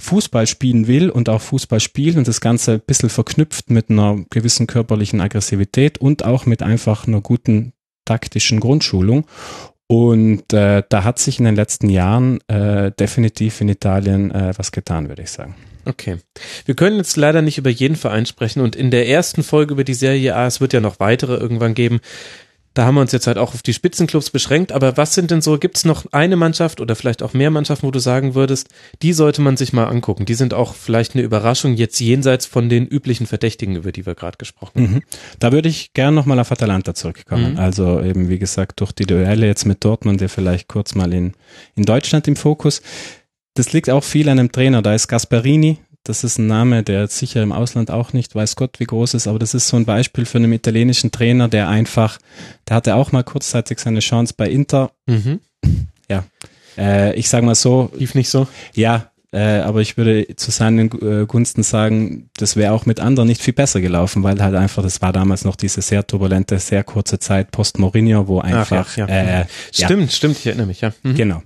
Fußball spielen will und auch Fußball spielt und das Ganze ein bisschen verknüpft mit einer gewissen körperlichen Aggressivität und auch mit einfach einer guten taktischen Grundschulung. Und äh, da hat sich in den letzten Jahren äh, definitiv in Italien äh, was getan, würde ich sagen. Okay. Wir können jetzt leider nicht über jeden Verein sprechen und in der ersten Folge über die Serie A, es wird ja noch weitere irgendwann geben, da haben wir uns jetzt halt auch auf die Spitzenclubs beschränkt, aber was sind denn so, gibt es noch eine Mannschaft oder vielleicht auch mehr Mannschaften, wo du sagen würdest, die sollte man sich mal angucken. Die sind auch vielleicht eine Überraschung jetzt jenseits von den üblichen Verdächtigen, über die wir gerade gesprochen haben. Mhm. Da würde ich gern nochmal auf Atalanta zurückkommen. Mhm. Also eben, wie gesagt, durch die Duelle jetzt mit Dortmund, der vielleicht kurz mal in, in Deutschland im Fokus. Das liegt auch viel an einem Trainer. Da ist Gasperini, das ist ein Name, der sicher im Ausland auch nicht weiß Gott wie groß ist, aber das ist so ein Beispiel für einen italienischen Trainer, der einfach, der hatte auch mal kurzzeitig seine Chance bei Inter. Mhm. Ja, äh, ich sage mal so. Lief nicht so? Ja, äh, aber ich würde zu seinen äh, Gunsten sagen, das wäre auch mit anderen nicht viel besser gelaufen, weil halt einfach, das war damals noch diese sehr turbulente, sehr kurze Zeit post Mourinho, wo einfach. Ach, ja, ja. Äh, stimmt, ja. stimmt, ich erinnere mich, ja. Mhm. Genau.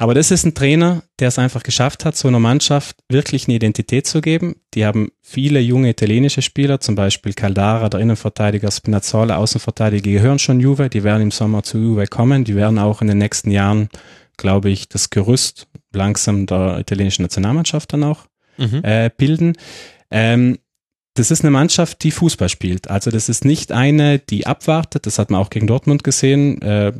Aber das ist ein Trainer, der es einfach geschafft hat, so einer Mannschaft wirklich eine Identität zu geben. Die haben viele junge italienische Spieler, zum Beispiel Caldara, der Innenverteidiger, Spinazzola, Außenverteidiger, die gehören schon Juve, die werden im Sommer zu Juve kommen, die werden auch in den nächsten Jahren, glaube ich, das Gerüst langsam der italienischen Nationalmannschaft dann auch mhm. äh, bilden. Ähm, das ist eine Mannschaft, die Fußball spielt. Also das ist nicht eine, die abwartet. Das hat man auch gegen Dortmund gesehen. Äh,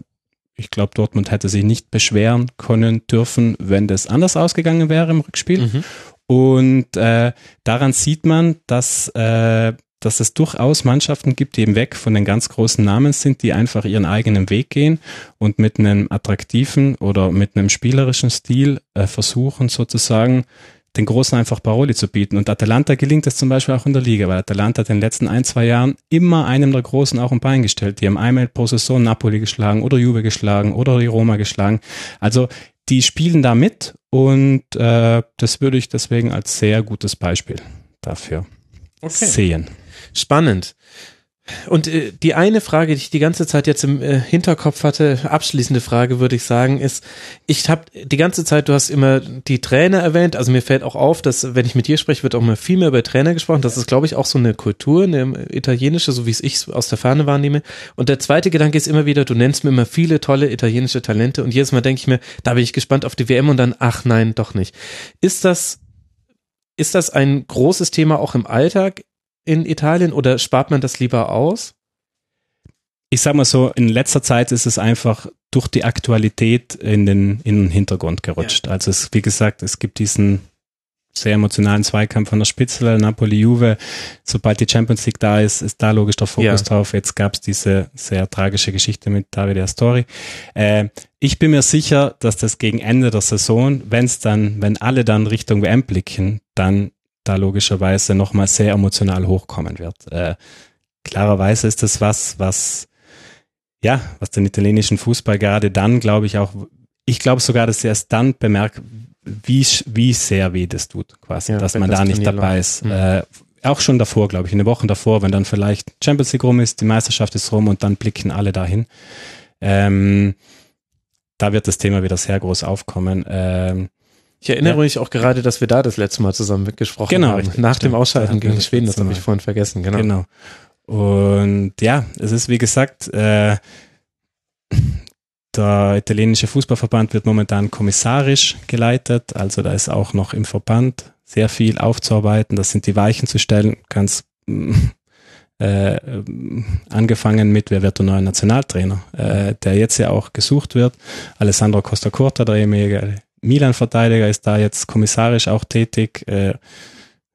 ich glaube, Dortmund hätte sich nicht beschweren können dürfen, wenn das anders ausgegangen wäre im Rückspiel. Mhm. Und äh, daran sieht man, dass, äh, dass es durchaus Mannschaften gibt, die eben weg von den ganz großen Namen sind, die einfach ihren eigenen Weg gehen und mit einem attraktiven oder mit einem spielerischen Stil äh, versuchen sozusagen den Großen einfach Paroli zu bieten. Und Atalanta gelingt es zum Beispiel auch in der Liga, weil Atalanta hat in den letzten ein, zwei Jahren immer einem der Großen auch ein Bein gestellt. Die haben einmal pro Saison Napoli geschlagen oder Juve geschlagen oder die Roma geschlagen. Also die spielen da mit und äh, das würde ich deswegen als sehr gutes Beispiel dafür okay. sehen. Spannend. Und äh, die eine Frage, die ich die ganze Zeit jetzt im äh, Hinterkopf hatte, abschließende Frage würde ich sagen, ist, ich habe die ganze Zeit, du hast immer die Trainer erwähnt, also mir fällt auch auf, dass wenn ich mit dir spreche, wird auch mal viel mehr über Trainer gesprochen. Das ist, glaube ich, auch so eine Kultur, eine italienische, so wie es ich aus der Ferne wahrnehme. Und der zweite Gedanke ist immer wieder, du nennst mir immer viele tolle italienische Talente und jedes Mal denke ich mir, da bin ich gespannt auf die WM und dann, ach nein, doch nicht. Ist das ist das ein großes Thema auch im Alltag? In Italien oder spart man das lieber aus? Ich sag mal so, in letzter Zeit ist es einfach durch die Aktualität in den, in den Hintergrund gerutscht. Ja. Also es, wie gesagt, es gibt diesen sehr emotionalen Zweikampf von der Spitze, Napoli-Juve. Sobald die Champions League da ist, ist da logisch der Fokus ja. drauf. Jetzt gab es diese sehr tragische Geschichte mit Davide Astori. Äh, ich bin mir sicher, dass das gegen Ende der Saison, wenn es dann, wenn alle dann Richtung WM blicken, dann da logischerweise nochmal sehr emotional hochkommen wird. Äh, klarerweise ist das was, was, ja, was den italienischen Fußball gerade dann, glaube ich, auch, ich glaube sogar, dass er es dann bemerkt, wie, wie sehr weh das tut, quasi, ja, dass man das da nicht dabei ist. Mhm. Äh, auch schon davor, glaube ich, in den Wochen davor, wenn dann vielleicht Champions League rum ist, die Meisterschaft ist rum und dann blicken alle dahin. Ähm, da wird das Thema wieder sehr groß aufkommen. Ähm, ich erinnere ja. mich auch gerade, dass wir da das letzte Mal zusammen mitgesprochen genau, haben. Richtig, Nach stimmt. dem Ausschalten gegen Schweden, das habe ich vorhin vergessen, genau. Genau. Und ja, es ist wie gesagt, äh, der italienische Fußballverband wird momentan kommissarisch geleitet, also da ist auch noch im Verband sehr viel aufzuarbeiten, das sind die Weichen zu stellen, ganz äh, angefangen mit, wer wird der neue Nationaltrainer, äh, der jetzt ja auch gesucht wird. Alessandro Costa Curta, der ehemalige Milan-Verteidiger ist da jetzt kommissarisch auch tätig. Äh,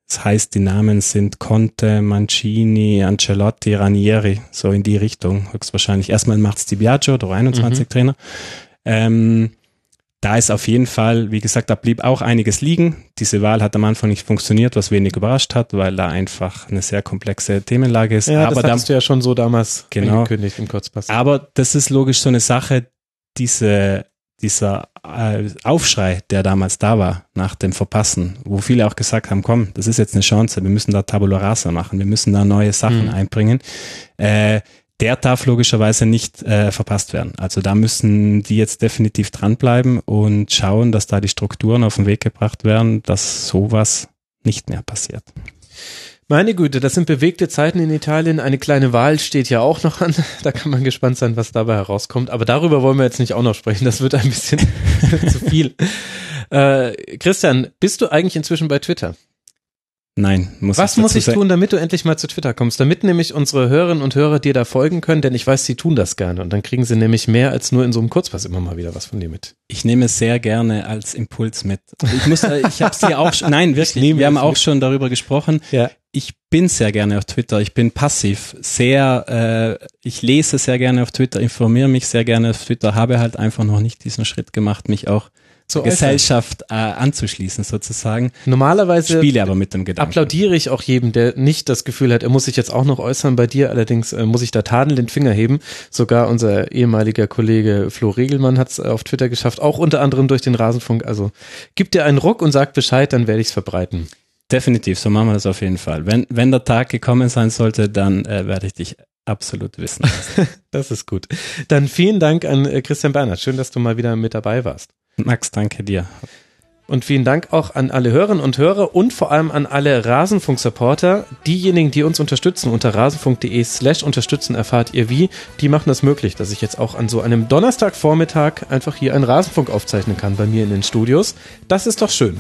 Das heißt, die Namen sind Conte, Mancini, Ancelotti, Ranieri, so in die Richtung. Höchstwahrscheinlich. Erstmal macht's Di Biagio, der 21 mhm. Trainer. Ähm, da ist auf jeden Fall, wie gesagt, da blieb auch einiges liegen. Diese Wahl hat am Anfang nicht funktioniert, was wenig überrascht hat, weil da einfach eine sehr komplexe Themenlage ist. Ja, aber das hast da, du ja schon so damals genau, angekündigt im Kurzpass. Aber das ist logisch so eine Sache, diese, dieser äh, Aufschrei, der damals da war nach dem Verpassen, wo viele auch gesagt haben, komm, das ist jetzt eine Chance, wir müssen da Tabula Rasa machen, wir müssen da neue Sachen mhm. einbringen. Äh, der darf logischerweise nicht äh, verpasst werden. Also da müssen die jetzt definitiv dranbleiben und schauen, dass da die Strukturen auf den Weg gebracht werden, dass sowas nicht mehr passiert. Meine Güte, das sind bewegte Zeiten in Italien. Eine kleine Wahl steht ja auch noch an. Da kann man gespannt sein, was dabei herauskommt. Aber darüber wollen wir jetzt nicht auch noch sprechen. Das wird ein bisschen zu viel. Äh, Christian, bist du eigentlich inzwischen bei Twitter? Nein, muss Was ich muss ich tun, damit du endlich mal zu Twitter kommst? Damit nämlich unsere Hörerinnen und Hörer dir da folgen können, denn ich weiß, sie tun das gerne. Und dann kriegen sie nämlich mehr als nur in so einem Kurzpass immer mal wieder was von dir mit. Ich nehme es sehr gerne als Impuls mit. Ich muss, äh, ich habe es dir auch schon, nein, wirklich, wir haben auch mit. schon darüber gesprochen. Ja. Ich bin sehr gerne auf Twitter. Ich bin passiv, sehr, äh, ich lese sehr gerne auf Twitter, informiere mich sehr gerne auf Twitter, habe halt einfach noch nicht diesen Schritt gemacht, mich auch zur Gesellschaft äh, anzuschließen sozusagen. Normalerweise spiele aber mit dem Gedanken. Applaudiere ich auch jedem, der nicht das Gefühl hat, er muss sich jetzt auch noch äußern. Bei dir allerdings äh, muss ich da tadelnd den Finger heben. Sogar unser ehemaliger Kollege Flo Regelmann hat es äh, auf Twitter geschafft, auch unter anderem durch den Rasenfunk. Also gib dir einen Ruck und sag Bescheid, dann werde ich es verbreiten. Definitiv, so machen wir das auf jeden Fall. Wenn, wenn der Tag gekommen sein sollte, dann äh, werde ich dich absolut wissen. das ist gut. Dann vielen Dank an äh, Christian Bernhard. Schön, dass du mal wieder mit dabei warst. Max, danke dir. Und vielen Dank auch an alle Hörerinnen und Hörer und vor allem an alle Rasenfunk-Supporter. Diejenigen, die uns unterstützen unter rasenfunk.de slash unterstützen, erfahrt ihr wie. Die machen das möglich, dass ich jetzt auch an so einem Donnerstagvormittag einfach hier einen Rasenfunk aufzeichnen kann bei mir in den Studios. Das ist doch schön.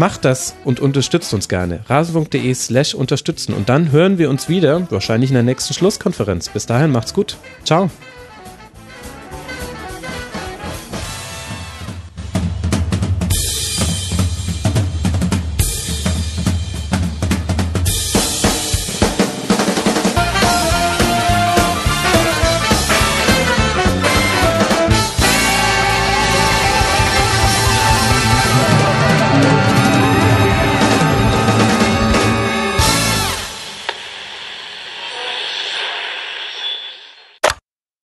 Macht das und unterstützt uns gerne. rasenfunk.de slash unterstützen. Und dann hören wir uns wieder, wahrscheinlich in der nächsten Schlusskonferenz. Bis dahin macht's gut. Ciao.